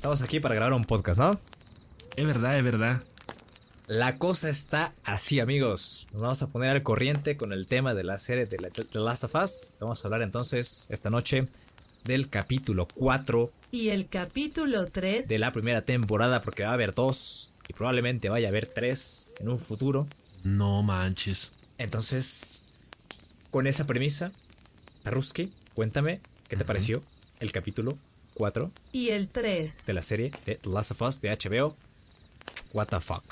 Estamos aquí para grabar un podcast, ¿no? Es verdad, es verdad. La cosa está así, amigos. Nos vamos a poner al corriente con el tema de la serie de The Last of Us. Vamos a hablar entonces esta noche del capítulo 4 Y el capítulo 3. de la primera temporada, porque va a haber dos y probablemente vaya a haber tres en un futuro. No manches. Entonces, con esa premisa, Perruski, cuéntame qué te pareció el capítulo 4 Y el 3. de la serie de The Last of Us de HBO. What the fuck.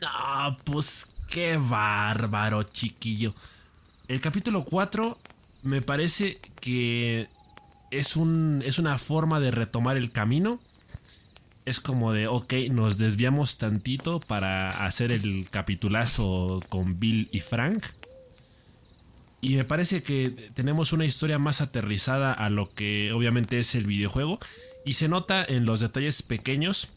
No, pues qué bárbaro, chiquillo. El capítulo 4 me parece que es, un, es una forma de retomar el camino. Es como de, ok, nos desviamos tantito para hacer el capitulazo con Bill y Frank. Y me parece que tenemos una historia más aterrizada a lo que obviamente es el videojuego. Y se nota en los detalles pequeños.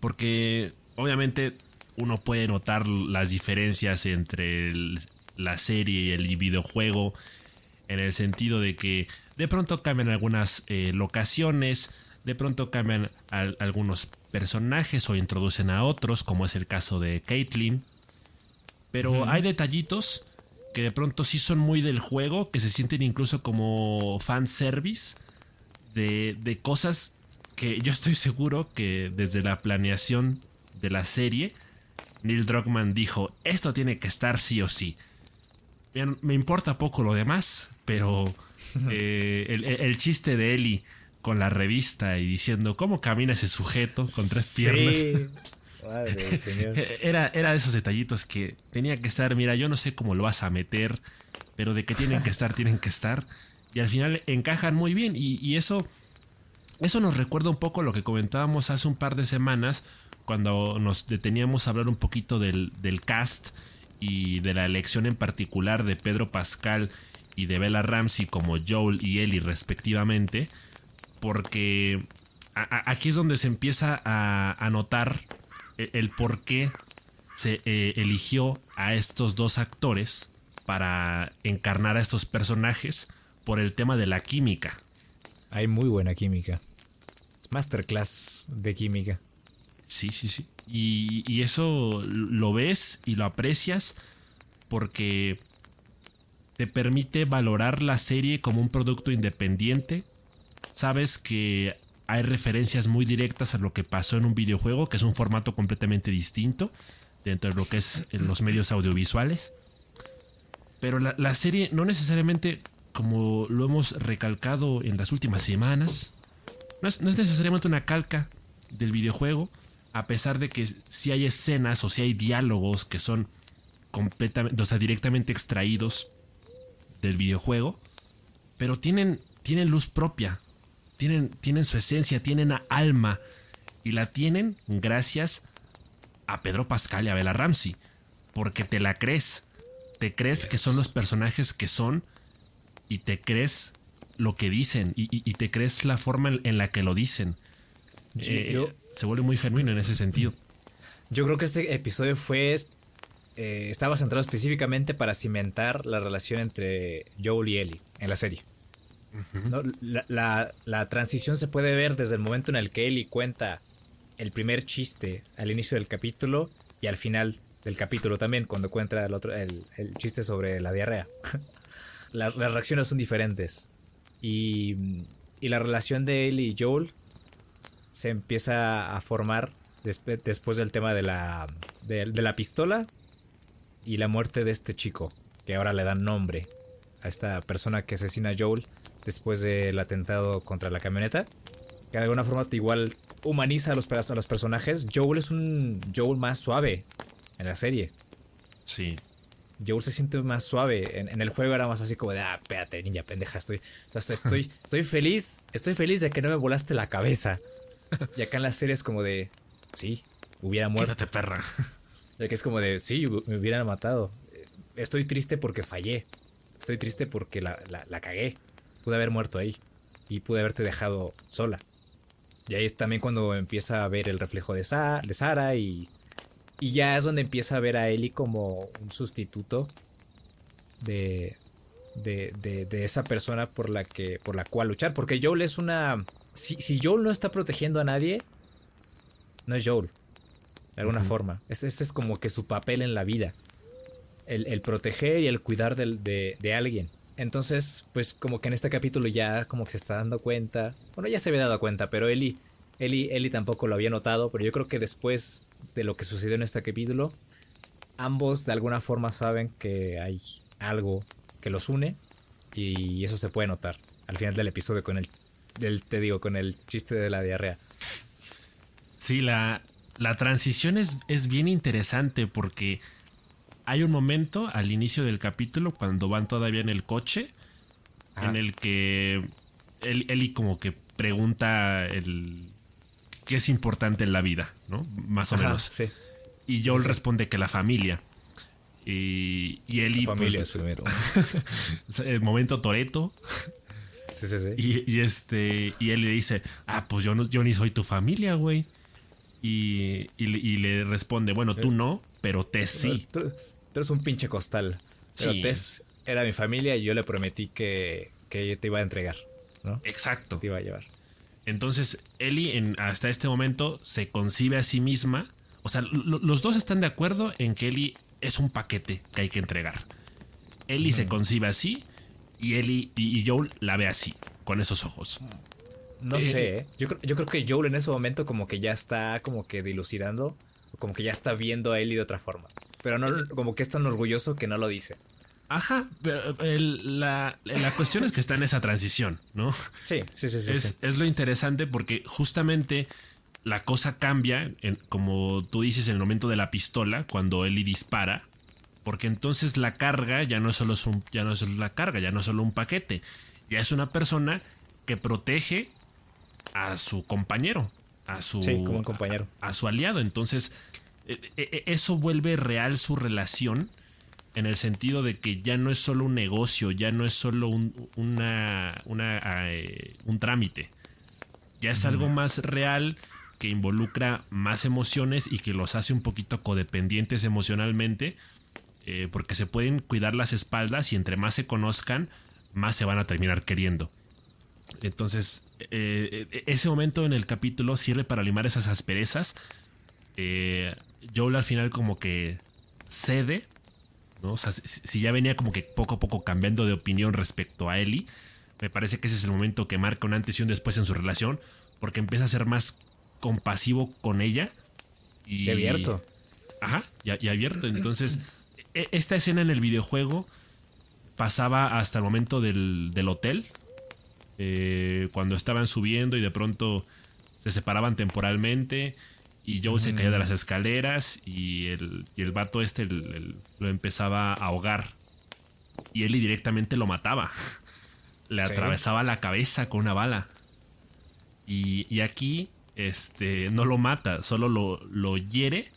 Porque obviamente uno puede notar las diferencias entre el- la serie y el videojuego. En el sentido de que de pronto cambian algunas eh, locaciones. De pronto cambian al- algunos personajes o introducen a otros. Como es el caso de Caitlyn. Pero hay detallitos que de pronto sí son muy del juego, que se sienten incluso como fanservice de, de cosas que yo estoy seguro que desde la planeación de la serie, Neil Druckmann dijo, esto tiene que estar sí o sí. Me importa poco lo demás, pero eh, el, chiste de Ellie con la revista y diciendo, ¿cómo camina ese sujeto con tres piernas? Era, era de esos detallitos que tenía que estar, mira, yo no sé cómo lo vas a meter, pero de que tienen que estar, tienen que estar. Y al final encajan muy bien. Y, eso, eso nos recuerda un poco lo que comentábamos hace un par de semanas, cuando nos deteníamos a hablar un poquito del, del cast y de la elección en particular de Pedro Pascal y de Bella Ramsey como Joel y Ellie respectivamente. Porque aquí es donde se empieza a, a notar el por qué se eh, eligió a estos dos actores para encarnar a estos personajes por el tema de la química. Hay muy buena química. Masterclass de química. Sí, sí, sí. Y, y eso lo ves y lo aprecias porque te permite valorar la serie como un producto independiente. Sabes que hay referencias muy directas a lo que pasó en un videojuego, que es un formato completamente distinto dentro de lo que es en los medios audiovisuales. Pero la, serie no necesariamente, como lo hemos recalcado en las últimas semanas, no es, necesariamente una calca del videojuego, a pesar de que si hay escenas o si hay diálogos que son completamente, o sea, directamente extraídos del videojuego, pero tienen, tienen luz propia, tienen, tienen su esencia, tienen alma, y la tienen gracias a Pedro Pascal y a Bella Ramsey, porque te la crees, te crees que son los personajes que son, y te crees lo que dicen, y, y- y te crees la forma en, en la que lo dicen. Yo- Eh, yo- se vuelve muy genuino en ese sentido. Yo creo que este episodio fue. eh, estaba centrado específicamente para cimentar la relación entre Joel y Ellie en la serie. ¿No? la, la- la transición se puede ver desde el momento en el que Ellie cuenta el primer chiste al inicio del capítulo y al final del capítulo también, cuando cuenta el, otro, el, el chiste sobre la diarrea. La- las reacciones son diferentes. Y, y la relación de Ellie y Joel se empieza a formar después del tema de la, de, de la pistola y la muerte de este chico, que ahora le dan nombre a esta persona que asesina a Joel después del atentado contra la camioneta, que de alguna forma igual humaniza a los, pe- a los personajes. Joel es un Joel más suave en la serie. Sí. Joel se siente más suave. En, en el juego era más así como de, ah, espérate, niña pendeja, estoy, o sea, estoy, estoy feliz, estoy feliz de que no me volaste la cabeza. Y acá en la serie es como de, sí, hubiera muerto. Quédate, perra. Ya que es como de, sí, me hubieran matado. Estoy triste porque fallé. Estoy triste porque la, la- la cagué. Pude haber muerto ahí. Y pude haberte dejado sola. Y ahí es también cuando empieza a ver el reflejo de, Sa- de Sara y, y ya es donde empieza a ver a Ellie como un sustituto de, de, de, de esa persona por la, que, por la cual luchar. Porque Joel es una si, si Joel no está protegiendo a nadie, no es Joel. De alguna forma. Este, este, es como que su papel en la vida. El, proteger y el cuidar de, de, alguien. Entonces, pues como que en este capítulo ya como que se está dando cuenta. Bueno, ya se había dado cuenta, pero Eli, Eli, Eli tampoco lo había notado. Pero yo creo que después de lo que sucedió en este capítulo, ambos de alguna forma saben que hay algo que los une. Y eso se puede notar al final del episodio con el, te digo, con el chiste de la diarrea. Sí, la, la transición es, es, bien interesante porque hay un momento al inicio del capítulo cuando van todavía en el coche en el que él, Eli como que pregunta el qué es importante en la vida, ¿no? Más o menos. Y Joel responde que la familia. Y, y Eli... La familia pues, es primero. el momento Toreto. Sí, sí, sí. Y, este, y él le dice, ah, pues yo, no, yo ni soy tu familia, güey. Y, le responde, bueno, tú no, pero Tess sí. Tú, eres un pinche costal. Pero Tess era mi familia y yo le prometí que, que te iba a entregar, ¿no? Exacto. Te iba a llevar. Entonces, Ellie en, hasta este momento se concibe a sí misma. O sea, los dos están de acuerdo en que Ellie es un paquete que hay que entregar. Ellie se concibe así y Ellie y Joel la ve así, con esos ojos. No eh, sé, ¿eh? yo, creo, yo creo que Joel en ese momento como que ya está como que dilucidando, como que ya está viendo a Ellie de otra forma. Pero no, como que es tan orgulloso que no lo dice. Ajá, pero la, cuestión es que está en esa transición, ¿no? Sí, sí, sí, sí. Es, lo interesante porque justamente la cosa cambia, en, como tú dices, en el momento de la pistola, cuando Ellie dispara, porque entonces la carga ya no, solo es un, ya no es la carga, ya no es solo un paquete, ya es una persona que protege a su compañero, a su, como un compañero. A, su aliado. Entonces, eso vuelve real su relación en el sentido de que ya no es solo un negocio, ya no es solo un, una, eh, un trámite, ya es algo más real que involucra más emociones y que los hace un poquito codependientes emocionalmente, eh, porque se pueden cuidar las espaldas y entre más se conozcan, más se van a terminar queriendo. Entonces, eh, ese momento en el capítulo sirve para limar esas asperezas. Eh, Joel al final como que cede, ¿no? O sea, si, ya venía como que poco a poco cambiando de opinión respecto a Ellie, me parece que ese es el momento que marca un antes y un después en su relación, porque empieza a ser más compasivo con ella. Y, abierto. Ajá, y, abierto. Entonces, e, esta escena en el videojuego pasaba hasta el momento del, del hotel, eh, cuando estaban subiendo y de pronto se separaban temporalmente y Joe se caía de las escaleras y el, y el vato este lo empezaba a ahogar y él directamente lo mataba. Le atravesaba la cabeza con una bala. Y, aquí este, no lo mata, solo lo, lo hiere.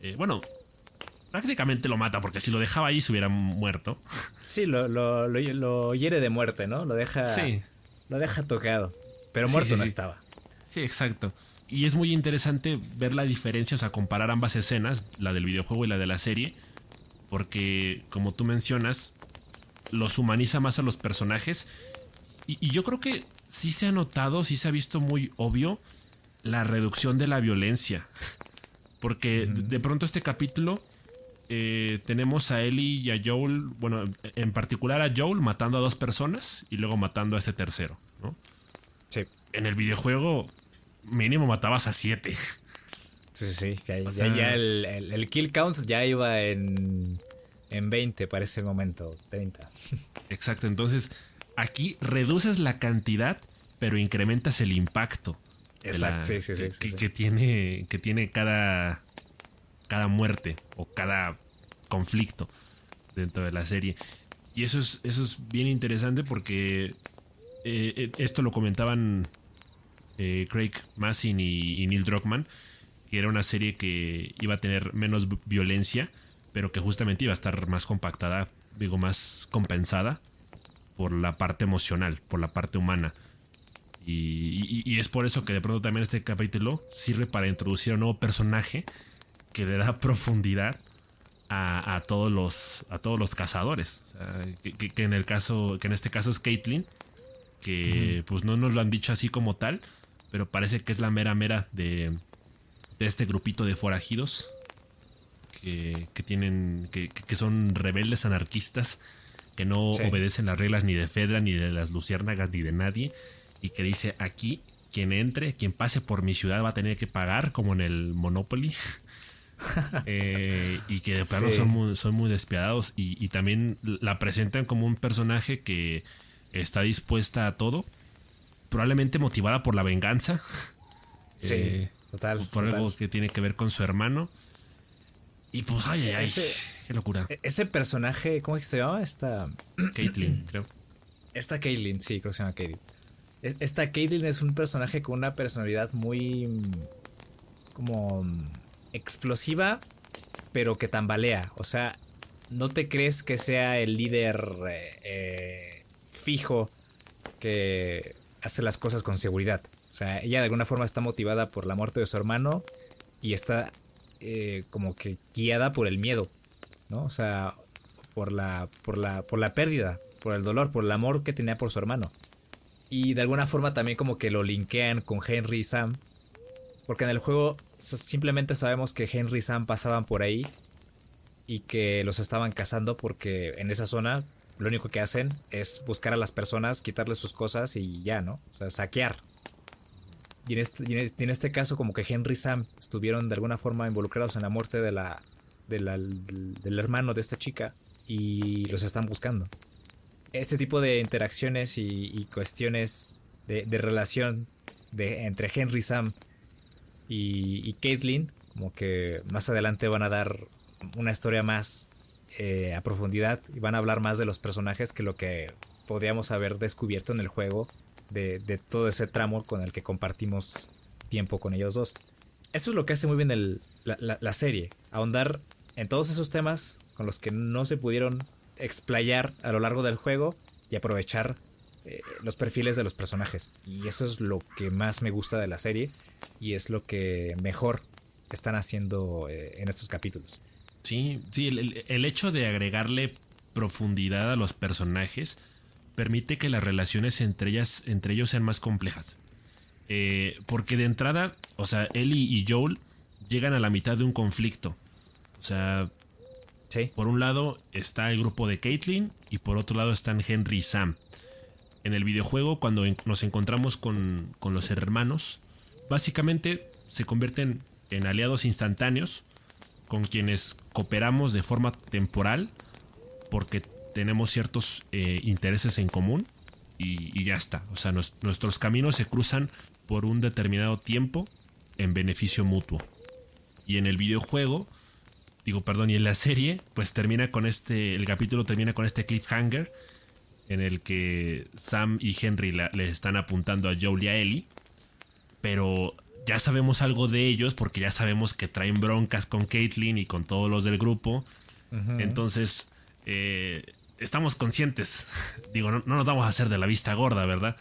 Eh, bueno, prácticamente lo mata porque si lo dejaba ahí se hubiera muerto. Sí, lo, lo, lo, hiere de muerte, ¿no? Lo deja... Sí lo deja tocado. Pero muerto no estaba. Sí, exacto. Y es muy interesante ver la diferencia, o sea, comparar ambas escenas, la del videojuego y la de la serie, porque como tú mencionas, los humaniza más a los personajes. Y, yo creo que sí se ha notado, sí se ha visto muy obvio la reducción de la violencia. Porque de pronto este capítulo eh, tenemos a Ellie y a Joel, bueno, en particular a Joel matando a dos personas y luego matando a este tercero, ¿no? Sí. En el videojuego mínimo matabas a siete. Sí, sí, sí. Ya, el, kill count ya iba en, en 20 para ese momento, 30. Exacto, entonces aquí reduces la cantidad, pero incrementas el impacto. Exacto, sí, sí, sí, que, tiene, que tiene cada, cada muerte o cada conflicto dentro de la serie. Y eso es, eso es bien interesante porque eh, eh, esto lo comentaban eh, Craig Massin y, Neil Druckmann, que era una serie que iba a tener menos violencia, pero que justamente iba a estar más compactada, digo, más compensada por la parte emocional, por la parte humana. y, es por eso que de pronto también este capítulo sirve para introducir a un nuevo personaje que le da profundidad a, todos los a todos los cazadores. que, en el caso, que en este caso es Caitlyn, que pues no nos lo han dicho así como tal, pero parece que es la mera mera de, de este grupito de forajidos que, que tienen, que, que son rebeldes anarquistas que no Sí. obedecen las reglas ni de Fedra, ni de las luciérnagas, ni de nadie, y que dice aquí quien entre, quien pase por mi ciudad va a tener que pagar, como en el Monopoly. Eh, y que de plano Sí. son, muy, son muy despiadados y, y también la presentan como un personaje que está dispuesta a todo, probablemente motivada por la venganza, Sí, Eh, total. por total. algo que tiene que ver con su hermano. Y pues, ay, ay, ay, Ese- qué locura. E- Ese personaje, ¿cómo es que se llama? Esta, Caitlyn, creo. esta Caitlyn, sí, creo que se llama Caitlyn. Es- Esta Caitlyn es un personaje con una personalidad muy. mm, como. mm, explosiva, pero que tambalea. O sea, no te crees que sea el líder eh, eh, fijo que hace las cosas con seguridad. O sea, ella de alguna forma está motivada por la muerte de su hermano y está eh, como que guiada por el miedo, ¿no? O sea, por la, por la, por la pérdida, por el dolor, por el amor que tenía por su hermano. Y de alguna forma también como que lo linkean con Henry y Sam. Porque en el juego simplemente sabemos que Henry y Sam pasaban por ahí y que los estaban cazando porque en esa zona lo único que hacen es buscar a las personas, quitarles sus cosas y ya, ¿no? O sea, saquear. Y en este, este, este caso como que Henry Sam estuvieron de alguna forma involucrados en la muerte de la, de la- del hermano de esta chica y los están buscando. Este tipo de interacciones y, cuestiones de, de relación entre Henry, Sam y, y Caitlyn, como que más adelante van a dar una historia más eh, a profundidad y van a hablar más de los personajes que lo que podríamos haber descubierto en el juego de, todo ese tramo con el que compartimos tiempo con ellos dos. Eso es lo que hace muy bien la serie, ahondar en todos esos temas con los que no se pudieron explayar a lo largo del juego y aprovechar eh, los perfiles de los personajes. Y eso es lo que más me gusta de la serie y es lo que mejor están haciendo eh, en estos capítulos. Sí, sí, el, hecho de agregarle profundidad a los personajes permite que las relaciones entre ellas, entre ellos sean más complejas. Eh, porque de entrada, o sea, Ellie y Joel llegan a la mitad de un conflicto. O sea, Sí, por un lado está el grupo de Caitlyn y por otro lado están Henry y Sam. En el videojuego, cuando nos encontramos con, con los hermanos, básicamente se convierten en aliados instantáneos con quienes cooperamos de forma temporal porque tenemos ciertos eh, intereses en común y, ya está. O sea, nuestros caminos se cruzan por un determinado tiempo en beneficio mutuo. Y en el videojuego, digo, perdón, y en la serie, pues termina con este, el capítulo termina con este cliffhanger en el que Sam y Henry la- le están apuntando a Joel y a Ellie, pero ya sabemos algo de ellos porque ya sabemos que traen broncas con Caitlyn y con todos los del grupo. Entonces, eh, estamos conscientes. Digo, no, no nos vamos a hacer de la vista gorda, ¿verdad?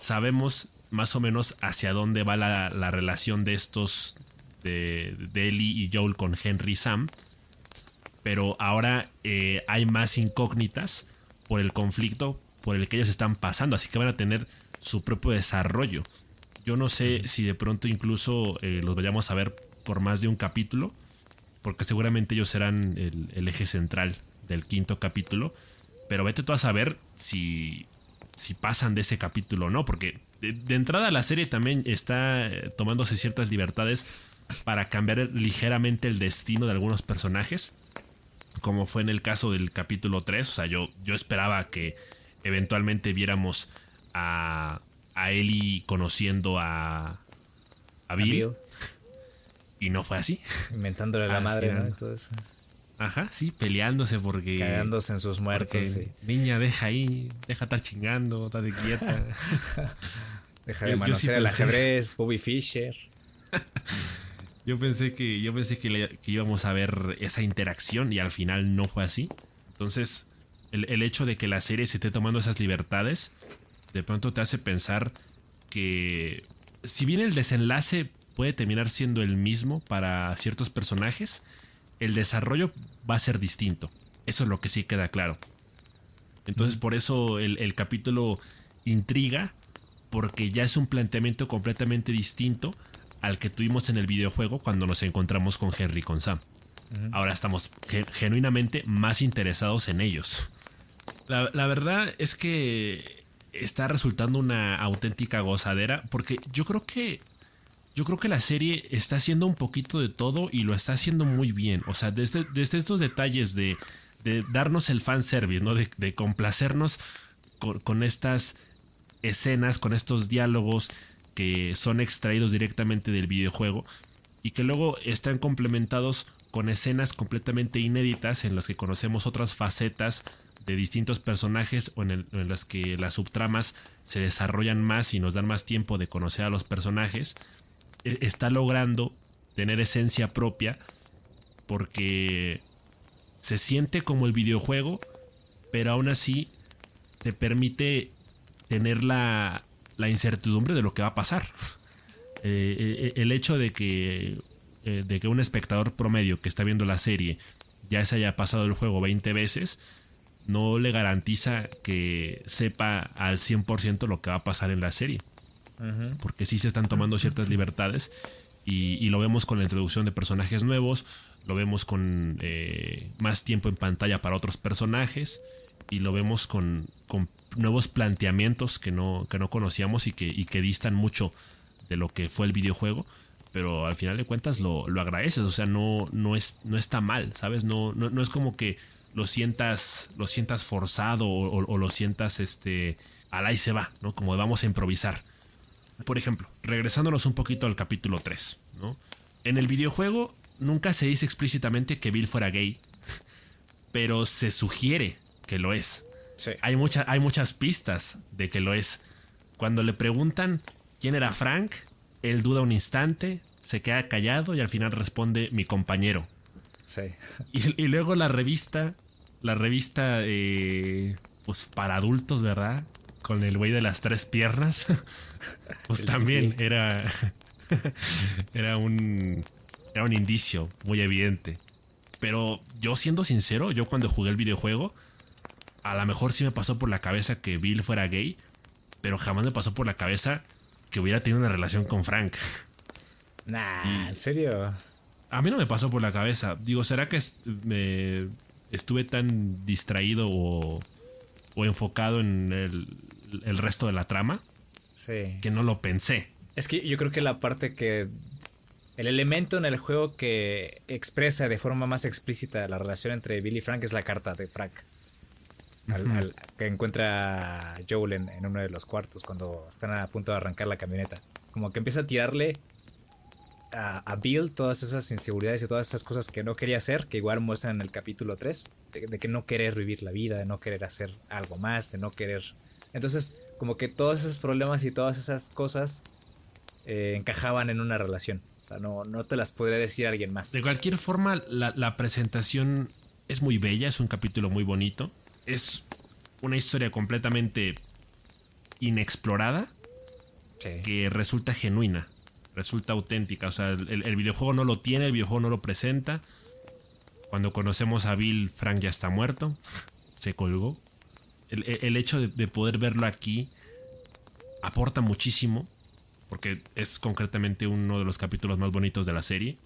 Sabemos más o menos hacia dónde va la, la relación de estos, de, de Ellie y Joel con Henry y Sam. Pero ahora eh, hay más incógnitas por el conflicto por el que ellos están pasando. Así que van a tener su propio desarrollo. Yo no sé si de pronto incluso eh, los vayamos a ver por más de un capítulo, porque seguramente ellos serán el, el eje central del quinto capítulo, pero vete tú a saber si, si pasan de ese capítulo o no, porque de, de entrada la serie también está eh, tomándose ciertas libertades para cambiar ligeramente el destino de algunos personajes, como fue en el caso del capítulo 3, o sea, yo, yo esperaba que eventualmente viéramos a, a Ellie conociendo a, a Bill, y no fue así. inventándole la madre, ¿no? Entonces, Ajá, sí, peleándose porque. cagándose en sus muertos. sí. Niña, deja ahí, deja estar chingando, estate quieta. Deja de Yo- yo sí manosear el pensé. ajedrez, Bobby Fischer. yo pensé que, yo pensé que, le- que íbamos a ver esa interacción y al final no fue así. Entonces, el, el hecho de que la serie se esté tomando esas libertades, de pronto te hace pensar que si bien el desenlace puede terminar siendo el mismo para ciertos personajes, el desarrollo va a ser distinto. Eso es lo que sí queda claro. Entonces, por eso el, el capítulo intriga porque ya es un planteamiento completamente distinto al que tuvimos en el videojuego cuando nos encontramos con Henry y con Sam. Ahora estamos genuinamente más interesados en ellos. La, verdad es que está resultando una auténtica gozadera porque yo creo que yo creo que la serie está haciendo un poquito de todo y lo está haciendo muy bien. O sea, desde, estos detalles de, darnos el fanservice, ¿no? De, complacernos con, estas escenas, con estos diálogos que son extraídos directamente del videojuego y que luego están complementados con escenas completamente inéditas en las que conocemos otras facetas de distintos personajes o en, las que las subtramas se desarrollan más y nos dan más tiempo de conocer a los personajes, e, está logrando tener esencia propia porque se siente como el videojuego, pero aún así te permite tener la, la incertidumbre de lo que va a pasar. Eh, eh, el hecho de que, eh, de que un espectador promedio que está viendo la serie ya se haya pasado el juego 20 veces, no le garantiza que sepa al 100% lo que va a pasar en la serie. Porque sí se están tomando ciertas libertades y, lo vemos con la introducción de personajes nuevos, lo vemos con más tiempo en pantalla para otros personajes y lo vemos con, con nuevos planteamientos que no, que no conocíamos y que, y que distan mucho de lo que fue el videojuego. Pero al final de cuentas lo, agradeces, o sea, no, no, es, no está mal, ¿sabes? No, no, es como que lo sientas, lo sientas forzado o, lo sientas este, al ahí se va, ¿no? Como vamos a improvisar. Por ejemplo, regresándonos un poquito al capítulo 3, ¿no? En el videojuego nunca se dice explícitamente que Bill fuera gay, pero se sugiere que lo es. Hay, hay muchas pistas de que lo es. Cuando le preguntan quién era Frank, él duda un instante, se queda callado y al final responde mi compañero. Sí. Y, luego la revista, la revista eh, pues para adultos, ¿verdad? Con el güey de las tres piernas. pues también era, era un, era un indicio muy evidente. Pero yo siendo sincero, yo cuando jugué el videojuego, a lo mejor sí me pasó por la cabeza que Bill fuera gay, pero jamás me pasó por la cabeza que hubiera tenido una relación con Frank. Nah, ¿en serio? A mí no me pasó por la cabeza. Digo, ¿será que me estuve tan distraído o, o enfocado en el, el, resto de la trama? Sí. Que no lo pensé. Es que yo creo que la parte que... El elemento en el juego que expresa de forma más explícita la relación entre Bill y Frank es la carta de Frank que encuentra Joel en, uno de los cuartos cuando están a punto de arrancar la camioneta. Como que empieza a tirarle a, Bill todas esas inseguridades y todas esas cosas que no quería hacer, que igual muestran en el capítulo 3, de, que no querer vivir la vida, de no querer hacer algo más, de no querer... Entonces, como que todos esos problemas y todas esas cosas eh, encajaban en una relación. O sea, no, no te las podría decir alguien más. De cualquier forma, la, la presentación es muy bella, es un capítulo muy bonito es una historia completamente inexplorada que resulta genuina, resulta auténtica. O sea, el, videojuego no lo tiene, el videojuego no lo presenta. Cuando conocemos a Bill, Frank ya está muerto, se colgó. El, hecho de, poder verlo aquí aporta muchísimo, porque es concretamente uno de los capítulos más bonitos de la serie.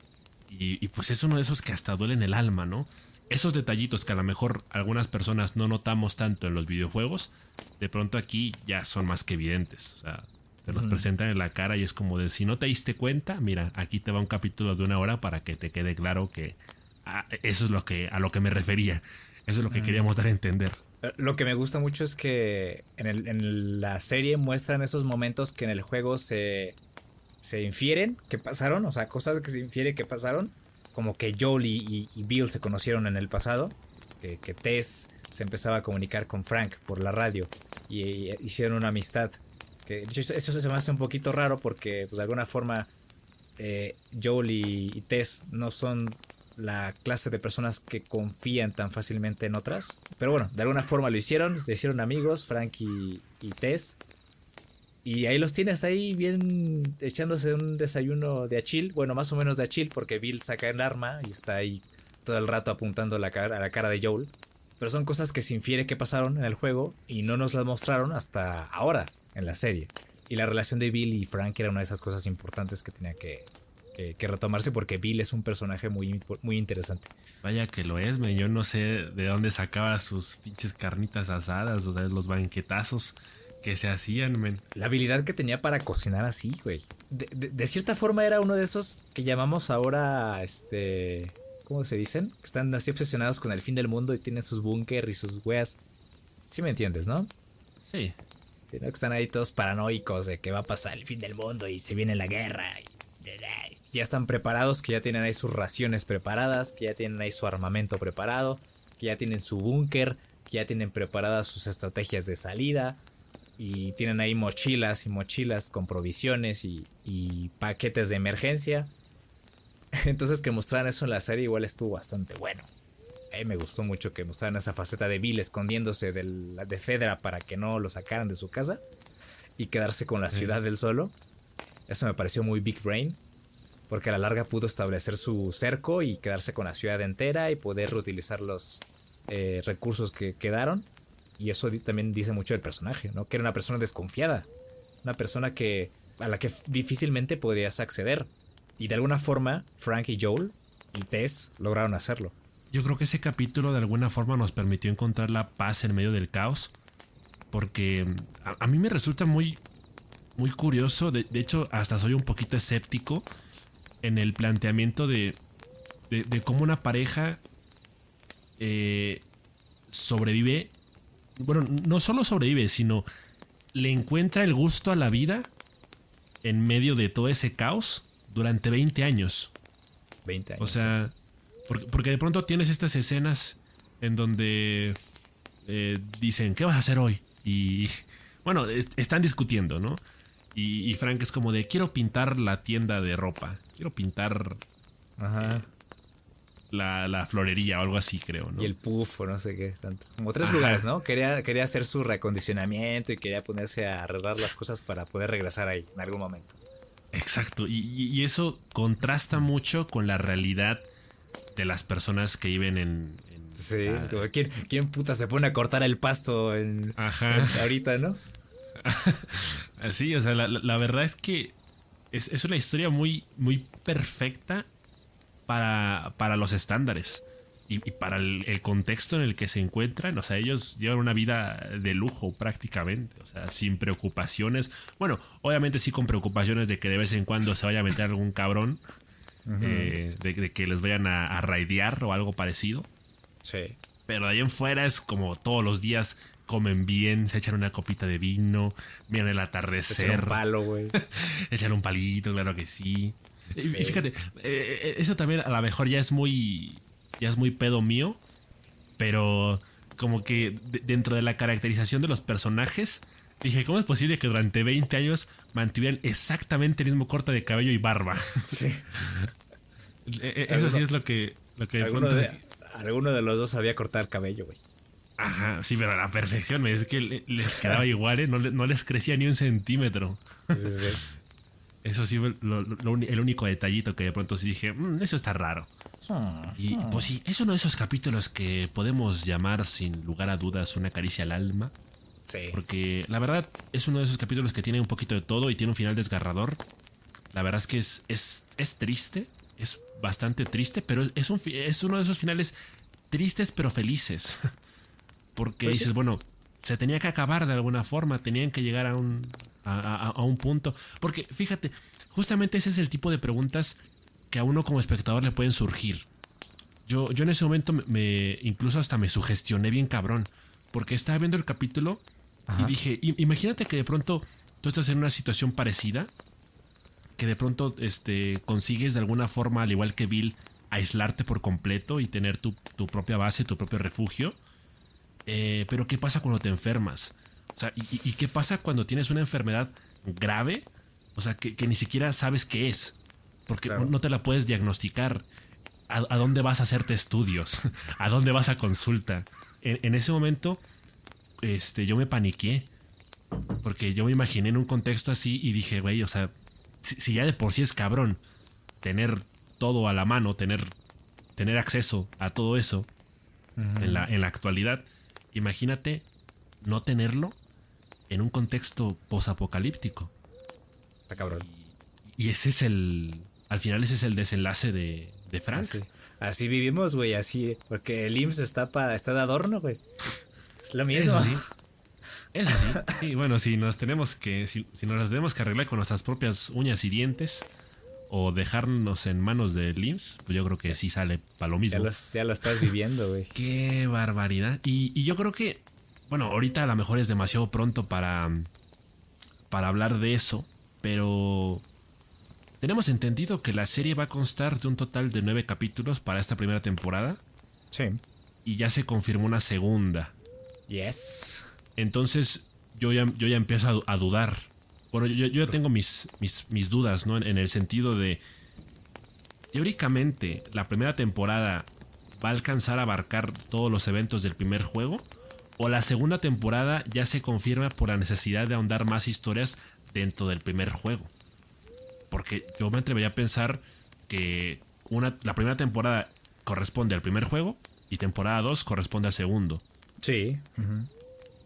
Y, pues es uno de esos que hasta duele en el alma, ¿no? esos detallitos que a lo mejor algunas personas no notamos tanto en los videojuegos, de pronto aquí ya son más que evidentes. O sea, te los presentan en la cara y es como de si no te diste cuenta, mira, aquí te va un capítulo de una hora para que te quede claro que ah, eso es lo que a lo que me refería. Eso es lo que queríamos dar a entender. Eh, lo que me gusta mucho es que en, en la serie muestran esos momentos que en el juego se, se infieren que pasaron, o sea, cosas que se infiere que pasaron como que Joel y, Bill se conocieron en el pasado, que, Tess se empezaba a comunicar con Frank por la radio y, hicieron una amistad. Que, eso se me hace un poquito raro porque pues, de alguna forma eh, Joel y, Tess no son la clase de personas que confían tan fácilmente en otras. Pero bueno, de alguna forma lo hicieron, se hicieron amigos, Frank y, y Tess. Y ahí los tienes ahí bien echándose un desayuno de achil, bueno, más o menos de achil, porque Bill saca el arma y está ahí todo el rato apuntando la cara, a la cara de Joel. Pero son cosas que se infiere que pasaron en el juego y no nos las mostraron hasta ahora. En la serie. Y la relación de Bill y Frank era una de esas cosas importantes que tenía que, que, retomarse porque Bill es un personaje muy, muy interesante. Vaya que lo es, Yo no sé de dónde sacaba sus pinches carnitas asadas, o sea, los banquetazos que se hacían, men. La habilidad que tenía para cocinar así, güey. De, cierta forma era uno de esos que llamamos ahora, este... ¿Cómo se dicen? Que están así obsesionados con el fin del mundo y tienen sus búnker y sus weas. Sí me entiendes, ¿no? Sí. Sí Que están ahí todos paranoicos de que va a pasar el fin del mundo y se viene la guerra. Y ya están preparados, que ya tienen ahí sus raciones preparadas, que ya tienen ahí su armamento preparado, que ya tienen su búnker, que ya tienen preparadas sus estrategias de salida y tienen ahí mochilas y mochilas con provisiones y, paquetes de emergencia. Entonces que mostraran eso en la serie igual estuvo bastante bueno. Mí me gustó mucho que mostraran esa faceta de Bill escondiéndose de Fedra para que no lo sacaran de su casa y quedarse con la ciudad del solo. Eso me pareció muy Big Brain porque a la larga pudo establecer su cerco y quedarse con la ciudad entera y poder reutilizar los eh, recursos que quedaron. Y eso también dice mucho del personaje, ¿no? Que era una persona desconfiada, una persona que a la que difícilmente podrías acceder. Y de alguna forma, Frank y Joel y Tess lograron hacerlo. Yo creo que ese capítulo de alguna forma nos permitió encontrar la paz en medio del caos. Porque a, mí me resulta muy, muy curioso. de, hecho, hasta soy un poquito escéptico en el planteamiento de, de, cómo una pareja eh, sobrevive. Bueno, no solo sobrevive, sino le encuentra el gusto a la vida en medio de todo ese caos durante 20 años. 20 años. O sea, porque, de pronto tienes estas escenas en donde eh, dicen, ¿qué vas a hacer hoy? Y bueno, están discutiendo, ¿no? Y, Frank es como de, quiero pintar la tienda de ropa. Quiero pintar Ajá. La, florería o algo así, creo, ¿no? Y el puff o no sé qué. Tanto. Como tres lugares, ¿no? Quería, quería hacer su reacondicionamiento y quería ponerse a arreglar las cosas para poder regresar ahí en algún momento. Exacto. Y, eso contrasta mucho con la realidad de las personas que viven en... sí, ¿quién, ¿quién, puta se pone a cortar el pasto en, Ajá. ahorita, no? Sí, o sea, la, verdad es que es, una historia muy, muy perfecta para, para los estándares y, para el, contexto en el que se encuentran. O sea, ellos llevan una vida de lujo prácticamente, o sea, sin preocupaciones. Bueno, obviamente sí con preocupaciones de que de vez en cuando se vaya a meter algún cabrón, eh, de, que les vayan a, a raidear o algo parecido. Sí. Pero de ahí en fuera es como todos los días comen bien, se echan una copita de vino, miran el atardecer. Echan un palo, güey. echan un palito, claro que sí. Y, fíjate, eh, eh, eso también a lo mejor ya es muy. Ya es muy pedo mío. Pero como que dentro de la caracterización de los personajes. Dije, ¿cómo es posible que durante 20 años mantuvieran exactamente el mismo corte de cabello y barba? Sí. E, e, eso sí es lo que, lo que alguno, de, alguno de los dos sabía cortar cabello, güey. Ajá, sí, pero a la perfección, es que les quedaba igual, ¿eh? no, les crecía ni un centímetro. Sí, sí. Eso sí, el único detallito que de pronto sí dije, mm, eso está raro. Ah, y ah. pues sí, es uno de esos capítulos que podemos llamar sin lugar a dudas una caricia al alma. Sí. Porque la verdad es uno de esos capítulos que tiene un poquito de todo y tiene un final desgarrador. La verdad es que es, es, es triste, es bastante triste, pero es, un, es uno de esos finales tristes pero felices. Porque pues dices, bueno, se tenía que acabar de alguna forma, tenían que llegar a un, a, un punto. Porque fíjate, justamente ese es el tipo de preguntas que a uno como espectador le pueden surgir. Yo, yo en ese momento me, incluso hasta me sugestioné bien cabrón. Porque estaba viendo el capítulo y dije, imagínate que de pronto tú estás en una situación parecida. Que de pronto este, consigues de alguna forma, al igual que Bill, aislarte por completo y tener tu, tu propia base, tu propio refugio. Eh, pero ¿qué pasa cuando te enfermas? O sea, ¿y, qué pasa cuando tienes una enfermedad grave? O sea, que, ni siquiera sabes qué es. Porque no te la puedes diagnosticar. ¿A, dónde vas a hacerte estudios? ¿A dónde vas a consulta? En, ese momento, este, yo me paniqué. Porque yo me imaginé en un contexto así y dije, güey, o sea, si, ya de por sí es cabrón tener todo a la mano, tener, tener acceso a todo eso en, la, en la actualidad, Imagínate no tenerlo en un contexto posapocalíptico. Está cabrón. Y ese es el. Al final, ese es el desenlace de, de Frank. Así, así vivimos, güey, así. Porque el IMSS está, pa, está de adorno, güey. Es lo mismo. Eso sí. Eso sí. Sí, bueno, si nos tenemos que. Si, si nos las tenemos que arreglar con nuestras propias uñas y dientes. O dejarnos en manos del IMSS, pues yo creo que sí sale para lo mismo. Ya lo, ya lo estás viviendo, güey. Qué barbaridad. Y, y yo creo que. Bueno, ahorita a lo mejor es demasiado pronto para. Para hablar de eso. Pero. Tenemos entendido que la serie va a constar de un total de nueve capítulos para esta primera temporada. Sí. Y ya se confirmó una segunda. Yes. Entonces yo ya, yo ya empiezo a, dudar. Bueno, yo, yo ya tengo mis, mis, mis dudas, ¿no? En, en, el sentido de. Teóricamente, la primera temporada va a alcanzar a abarcar todos los eventos del primer juego. O la segunda temporada ya se confirma por la necesidad de ahondar más historias dentro del primer juego. Porque yo me atrevería a pensar que una, la primera temporada corresponde al primer juego y temporada 2 corresponde al segundo. Sí. Uh -huh.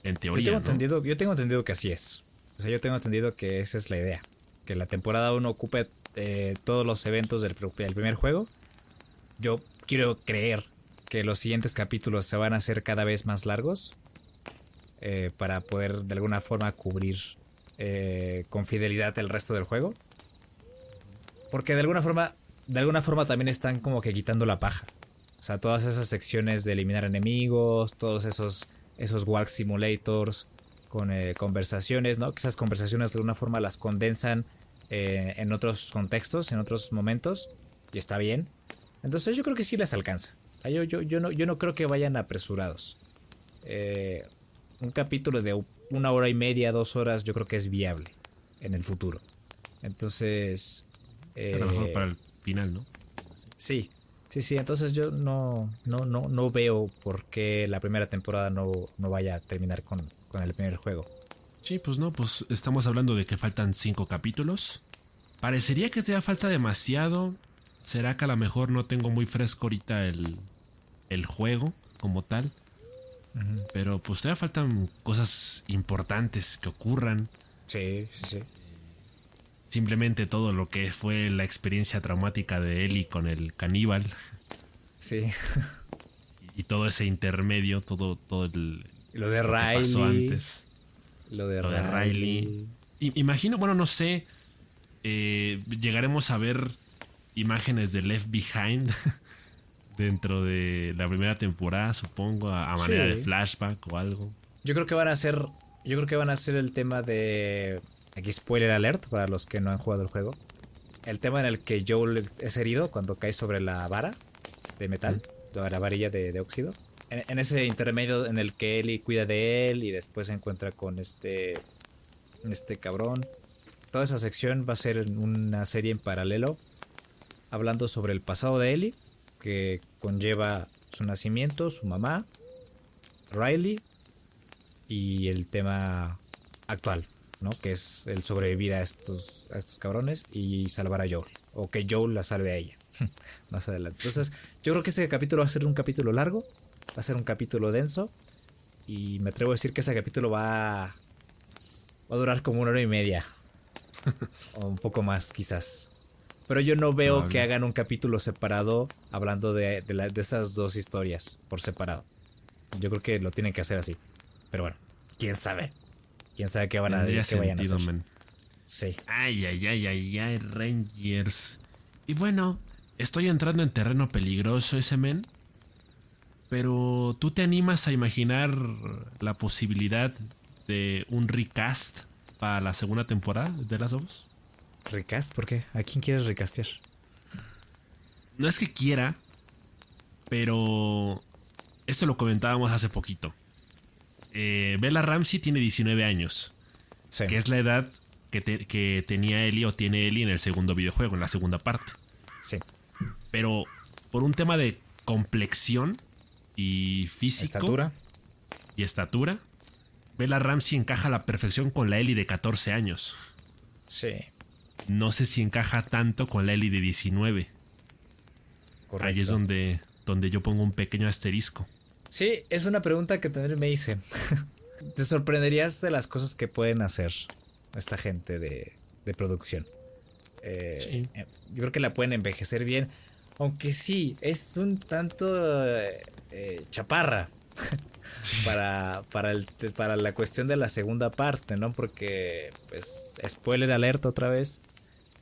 En teoría. Yo tengo, ¿no? entendido, yo tengo entendido que así es. O sea, yo tengo entendido que esa es la idea. Que la temporada 1 ocupe eh, todos los eventos del, del, primer juego. Yo quiero creer que los siguientes capítulos se van a hacer cada vez más largos. Eh, para poder de alguna forma cubrir eh, con fidelidad el resto del juego. Porque de alguna forma. De alguna forma también están como que quitando la paja. O sea, todas esas secciones de eliminar enemigos. Todos esos. Esos walk simulators con eh, conversaciones, ¿no? Que esas conversaciones de alguna forma las condensan eh, en otros contextos, en otros momentos, y está bien. Entonces yo creo que sí les alcanza. Yo, yo, yo, no, yo no creo que vayan apresurados. Eh, un capítulo de una hora y media, dos horas, yo creo que es viable en el futuro. Entonces... Mejor para el final, ¿no? Sí, Sí, sí, entonces yo no, no, no, no veo por qué la primera temporada no, no vaya a terminar con, con, el primer juego. Sí, pues no, pues estamos hablando de que faltan cinco capítulos. Parecería que todavía falta demasiado. ¿Será que a lo mejor no tengo muy fresco ahorita el, el juego como tal? Uh -huh. Pero pues todavía faltan cosas importantes que ocurran. Sí, sí, sí. Simplemente todo lo que fue la experiencia traumática de Ellie con el caníbal. Sí. Y todo ese intermedio, todo, todo el. Lo de Riley. Que pasó antes. Lo de, lo de Riley. Imagino, bueno, no sé. Eh, llegaremos a ver imágenes de Left Behind dentro de la primera temporada, supongo, a, a manera sí. de flashback o algo. Yo creo que van a ser. Yo creo que van a ser el tema de Aquí spoiler alert para los que no han jugado el juego. El tema en el que Joel es herido cuando cae sobre la vara de metal, mm. la varilla de, de óxido. En, en, ese intermedio en el que Ellie cuida de él y después se encuentra con este, este cabrón. Toda esa sección va a ser una serie en paralelo hablando sobre el pasado de Ellie, que conlleva su nacimiento, su mamá, Riley y el tema actual, ¿no? Que es el sobrevivir a estos, a estos cabrones y salvar a Joel. O que Joel la salve a ella. Más adelante. Entonces, yo creo que ese capítulo va a ser un capítulo largo. Va a ser un capítulo denso. Y me atrevo a decir que ese capítulo va, va a durar como una hora y media. o un poco más, quizás. Pero yo no veo no, que hagan un capítulo separado hablando de, de, la, de esas dos historias por separado. Yo creo que lo tienen que hacer así. Pero bueno, quién sabe. Quién sabe qué van a vayan a hacer. Man. Sí. Ay, ay, ay, ay, ay, Rangers. Y bueno, estoy entrando en terreno peligroso ese men. Pero ¿tú te animas a imaginar la posibilidad de un recast para la segunda temporada de Las Us? ¿Recast? ¿Por qué? ¿A quién quieres recastear? No es que quiera, pero esto lo comentábamos hace poquito. Eh, Bella Ramsey tiene 19 años, sí. que es la edad que, te, que, tenía Ellie o tiene Ellie en el segundo videojuego, en la segunda parte. Sí. Pero por un tema de complexión y físico estatura. y estatura, Bella Ramsey encaja a la perfección con la Ellie de 14 años. Sí. No sé si encaja tanto con la Ellie de 19. Correcto. Ahí es donde, donde yo pongo un pequeño asterisco. Sí, es una pregunta que también me hice. te sorprenderías de las cosas que pueden hacer esta gente de, de producción. Eh, Sí. eh, Yo creo que la pueden envejecer bien. Aunque sí, es un tanto eh, chaparra para, para, el, para la cuestión de la segunda parte, ¿no? Porque, pues, spoiler alerta otra vez.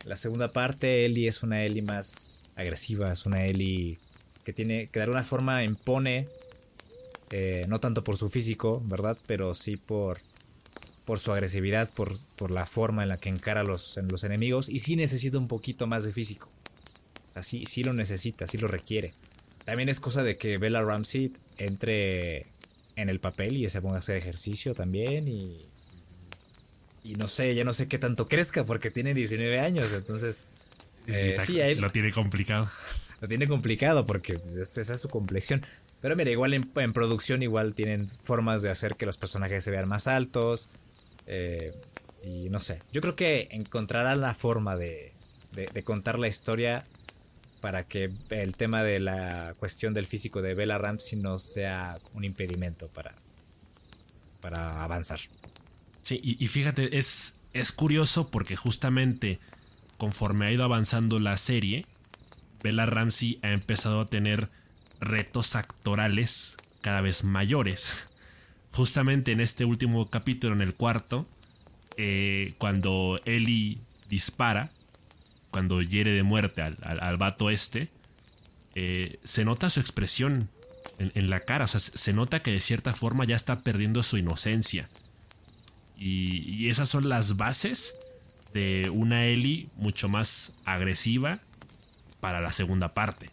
La segunda parte, Ellie es una Ellie más agresiva, es una Ellie que tiene, que de alguna forma impone, eh, no tanto por su físico, ¿verdad? Pero sí por, por su agresividad, por, por la forma en la que encara a los, en los enemigos. Y sí necesita un poquito más de físico. Así, sí lo necesita, sí lo requiere. También es cosa de que Bella Ramsey entre en el papel y se ponga a hacer ejercicio también y... Y no sé, ya no sé qué tanto crezca porque tiene 19 años, entonces... eh, sí, ahí- lo tiene complicado. lo tiene complicado porque pues, es- esa es su complexión. Pero mira, igual en, producción igual tienen formas de hacer que los personajes se vean más altos. eh, y no sé, yo creo que encontrarán la forma de, de- de contar la historia para que el tema de la cuestión del físico de Bella Ramsey no sea un impedimento para, para avanzar. Sí, y, y fíjate, es, es curioso porque justamente conforme ha ido avanzando la serie, Bella Ramsey ha empezado a tener retos actorales cada vez mayores. Justamente en este último capítulo, en el cuarto, eh, cuando Ellie dispara, cuando hiere de muerte al, al, al vato este, eh, se nota su expresión en, la cara, o sea, se se nota que de cierta forma ya está perdiendo su inocencia. Y, y esas son las bases de una Ellie mucho más agresiva para la segunda parte.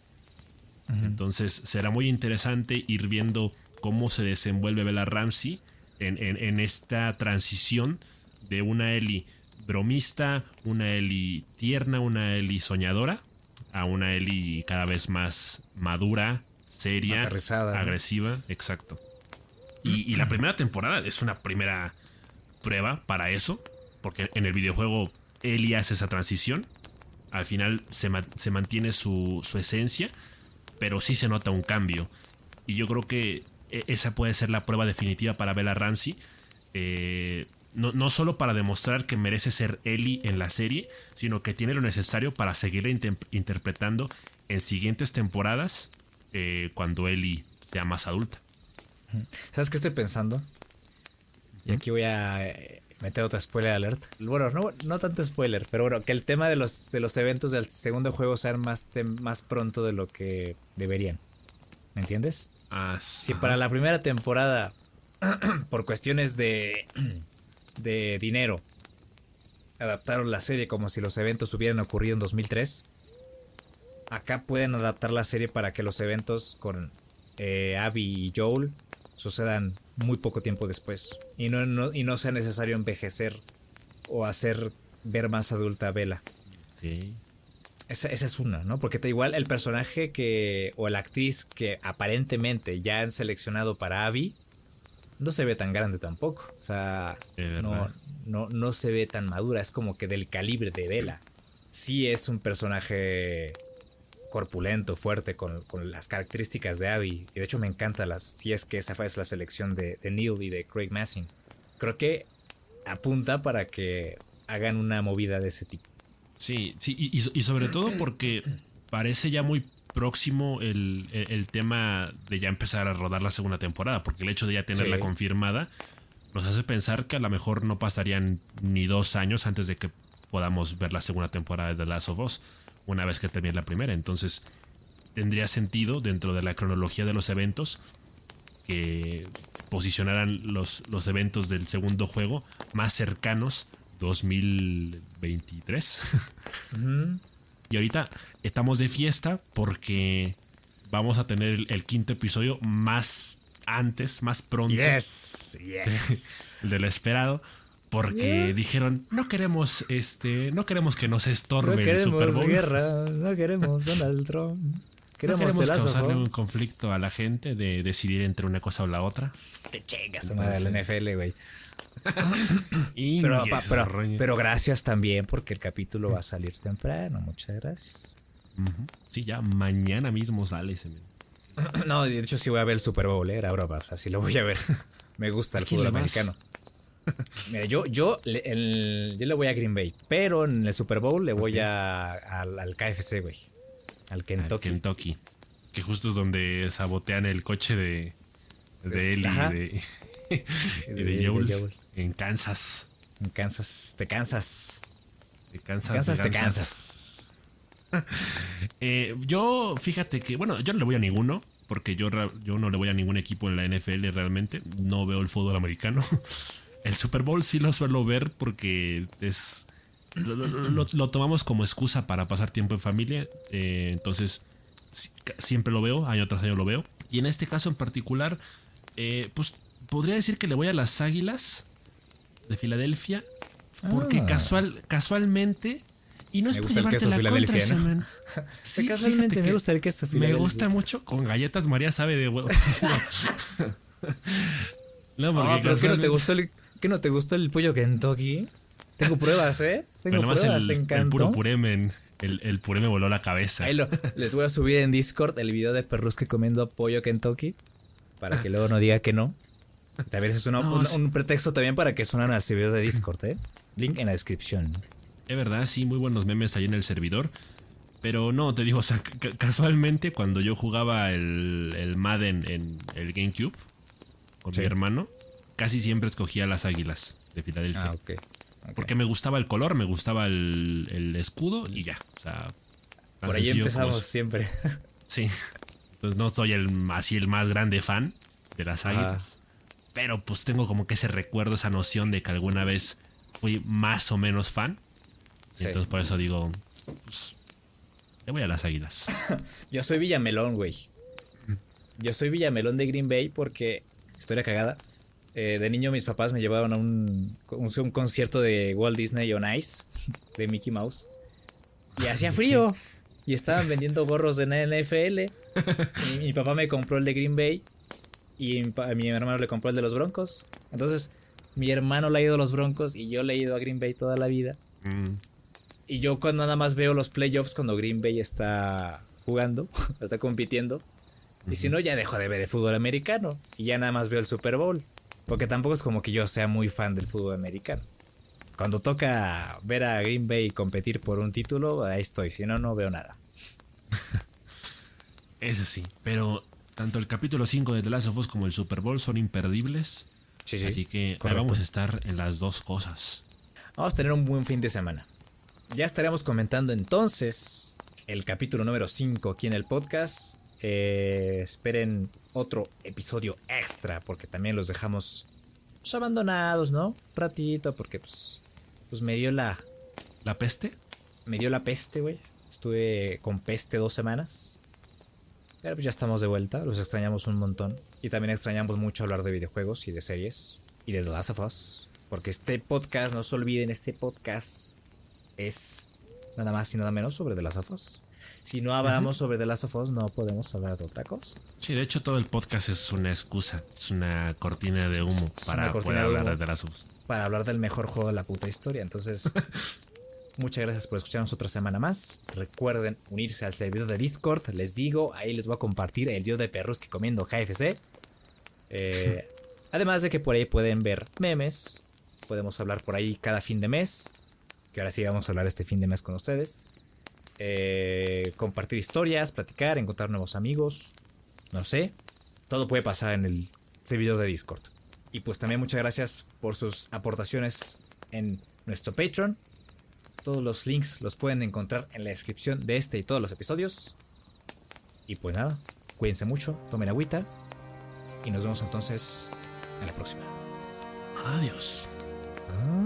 Entonces será muy interesante ir viendo cómo se desenvuelve Bella Ramsey en, en- en esta transición de una Ellie bromista, una Ellie tierna, una Ellie soñadora, a una Ellie cada vez más madura, seria, Aterrizada, ¿no? agresiva, exacto. Y, y la primera temporada es una primera prueba para eso, porque en el videojuego Ellie hace esa transición. Al final se, se mantiene su, su esencia, pero sí se nota un cambio. Y yo creo que e- esa puede ser la prueba definitiva para Bella Ramsey. Eh, no, no solo para demostrar que merece ser Ellie en la serie, sino que tiene lo necesario para seguirla interpretando en siguientes temporadas eh, cuando Ellie sea más adulta. ¿Sabes qué estoy pensando? Y aquí voy a eh, meter otra spoiler alert. Bueno, no, no tanto spoiler, pero bueno, que el tema de los, de los eventos del segundo juego sean más, tem- más pronto de lo que deberían. ¿Me entiendes? Ah, Si para la primera temporada, por cuestiones de, de dinero, adaptaron la serie como si los eventos hubieran ocurrido en 2003, acá pueden adaptar la serie para que los eventos con eh, Abby y Joel sucedan muy poco tiempo después y no, no- y no sea necesario envejecer o hacer ver más adulta a Bella. Ok. Esa, esa es una, ¿no? Porque te igual el personaje que. o la actriz que aparentemente ya han seleccionado para Abby. No se ve tan grande tampoco. O sea. No, no, no se ve tan madura. Es como que del calibre de Bella. Sí es un personaje corpulento, fuerte, con, con las características de Abby. Y de hecho me encanta las. Si es que esa fue la selección de, de Neil y de Craig Massing. Creo que apunta para que hagan una movida de ese tipo. Sí, sí, y, y- y sobre todo porque parece ya muy próximo el, el- el tema de ya empezar a rodar la segunda temporada, porque el hecho de ya tenerla Sí. confirmada nos hace pensar que a lo mejor no pasarían ni dos años antes de que podamos ver la segunda temporada de The Last of Us, una vez que termine la primera. Entonces tendría sentido dentro de la cronología de los eventos que posicionaran los, los eventos del segundo juego más cercanos 2023. y ahorita estamos de fiesta porque vamos a tener el, el quinto episodio más antes, más pronto Yes, yes. de lo esperado. Porque dijeron, no queremos este, no queremos que nos estorbe No el Super queremos Bowl. guerra, no queremos Donald Trump. No Queremos, queremos Last of causarle un conflicto a la gente de decidir entre una cosa o la otra. Te chingas, madre, la NFL, güey. Pero, pero, gracias también porque el capítulo va a salir temprano. Muchas gracias. Sí, ya mañana mismo sale ese. No, de hecho sí voy a ver el Super Bowl, ¿eh? era broma, o sea, sí lo voy a ver. Me gusta el fútbol vas? Mira, yo, yo, el- yo le voy a Green Bay, pero en el Super Bowl le voy a, al, al KFC, güey. Al Al Kentucky. Kentucky. Que justo es donde sabotean el coche de, de él y de, y De- de de Joel Joel. en Kansas. En Kansas, te cansas. De Kansas, Kansas, te Kansas. cansas. Eh, yo, fíjate que, bueno, yo no le voy a ninguno, porque yo, yo no le voy a ningún equipo en la NFL realmente. No veo el fútbol americano. El Super Bowl sí lo suelo ver porque es. Lo, lo- lo- lo tomamos como excusa para pasar tiempo en familia. eh, entonces, siempre lo veo, año tras año lo veo. Y en este caso en particular, eh, pues podría decir que le voy a las Águilas de Filadelfia. Porque Ah. casual, casualmente. Y no es Me por llevarte la contra, ¿no? Sí, casualmente me gusta el queso Me Filadelfia. gusta mucho con galletas María sabe de huevo. no, porque Ah, pero ¿qué no te gustó el, qué no te gustó el pollo Kentucky? Tengo pruebas, ¿eh? Tengo Pero pruebas, el, te el encantó. puro puré me, el, el puré me voló la cabeza. Ahí lo- les voy a subir en Discord el video de Perrusque comiendo pollo Kentucky. Para que luego no diga que no. También es una- No, un, pretexto también para que suenan a ese video de Discord, ¿eh? Link en la descripción. Es verdad, sí, muy buenos memes ahí en el servidor. Pero no, te digo, o sea, ca- casualmente cuando yo jugaba el, el Madden en el GameCube con Sí. mi hermano, casi siempre escogía las águilas de Filadelfia. Ah. Porque me gustaba el color, me gustaba el, el escudo y ya. O sea, Por ahí empezamos siempre. Sí. Entonces no soy el así el más grande fan de las águilas. Pero pues tengo como que ese recuerdo, esa noción de que alguna vez fui más o menos fan. Sí. entonces por eso digo, pues, le voy a las águilas. Yo soy Villamelón, güey. Yo soy Villamelón de Green Bay porque, historia cagada, eh, de niño mis papás me llevaron a un, un, un concierto de Walt Disney on Ice, de Mickey Mouse. Y hacía frío. Y estaban vendiendo gorros de NFL. Y mi papá me compró el de Green Bay. Y mi hermano le compró el de los Broncos. Entonces, mi hermano le ha ido a los Broncos y yo le he ido a Green Bay toda la vida. Mm, Y yo cuando nada más veo los playoffs cuando Green Bay está jugando, está compitiendo. Y si no, ya dejo de ver el fútbol americano. Y ya nada más veo el Super Bowl. Porque tampoco es como que yo sea muy fan del fútbol americano. Cuando toca ver a Green Bay competir por un título, ahí estoy. Si no, no veo nada. eso sí. Pero tanto el capítulo 5 de The Last of Us como el Super Bowl son imperdibles. Sí, Así que ahí vamos a estar en las dos cosas. Vamos a tener un buen fin de semana. Ya estaremos comentando entonces el capítulo número 5 aquí en el podcast. Eh, esperen otro episodio extra porque también los dejamos pues, abandonados, ¿no? Un ratito porque pues, pues me dio la ¿La peste? me dio la peste, güey. Estuve con peste dos semanas. Pero pues ya estamos de vuelta, los extrañamos un montón. Y también extrañamos mucho hablar de videojuegos y de series y de The Last of Us. Porque este podcast, no se olviden, este podcast es nada más y nada menos sobre The Last of Us. Si no hablamos sobre The Last of Us, no podemos hablar de otra cosa. Sí, de hecho todo el podcast es una excusa, es una cortina de humo Es para poder de hablar de The Last of Us. Para hablar del mejor juego de la puta historia. Entonces, muchas gracias por escucharnos otra semana más. Recuerden unirse al servidor de Discord. Les digo, ahí les voy a compartir el video de perros que comiendo KFC. Eh, además de que por ahí pueden ver memes. Podemos hablar por ahí cada fin de mes. Que ahora sí vamos a hablar este fin de mes con ustedes. Eh, compartir historias, platicar, encontrar nuevos amigos. No sé. Todo puede pasar en el servidor de Discord. Y pues también muchas gracias por sus aportaciones en nuestro Patreon. Todos los links los pueden encontrar en la descripción de este y todos los episodios. Y pues nada, cuídense mucho, tomen agüita. Y nos vemos entonces en la próxima. Adiós. Ah.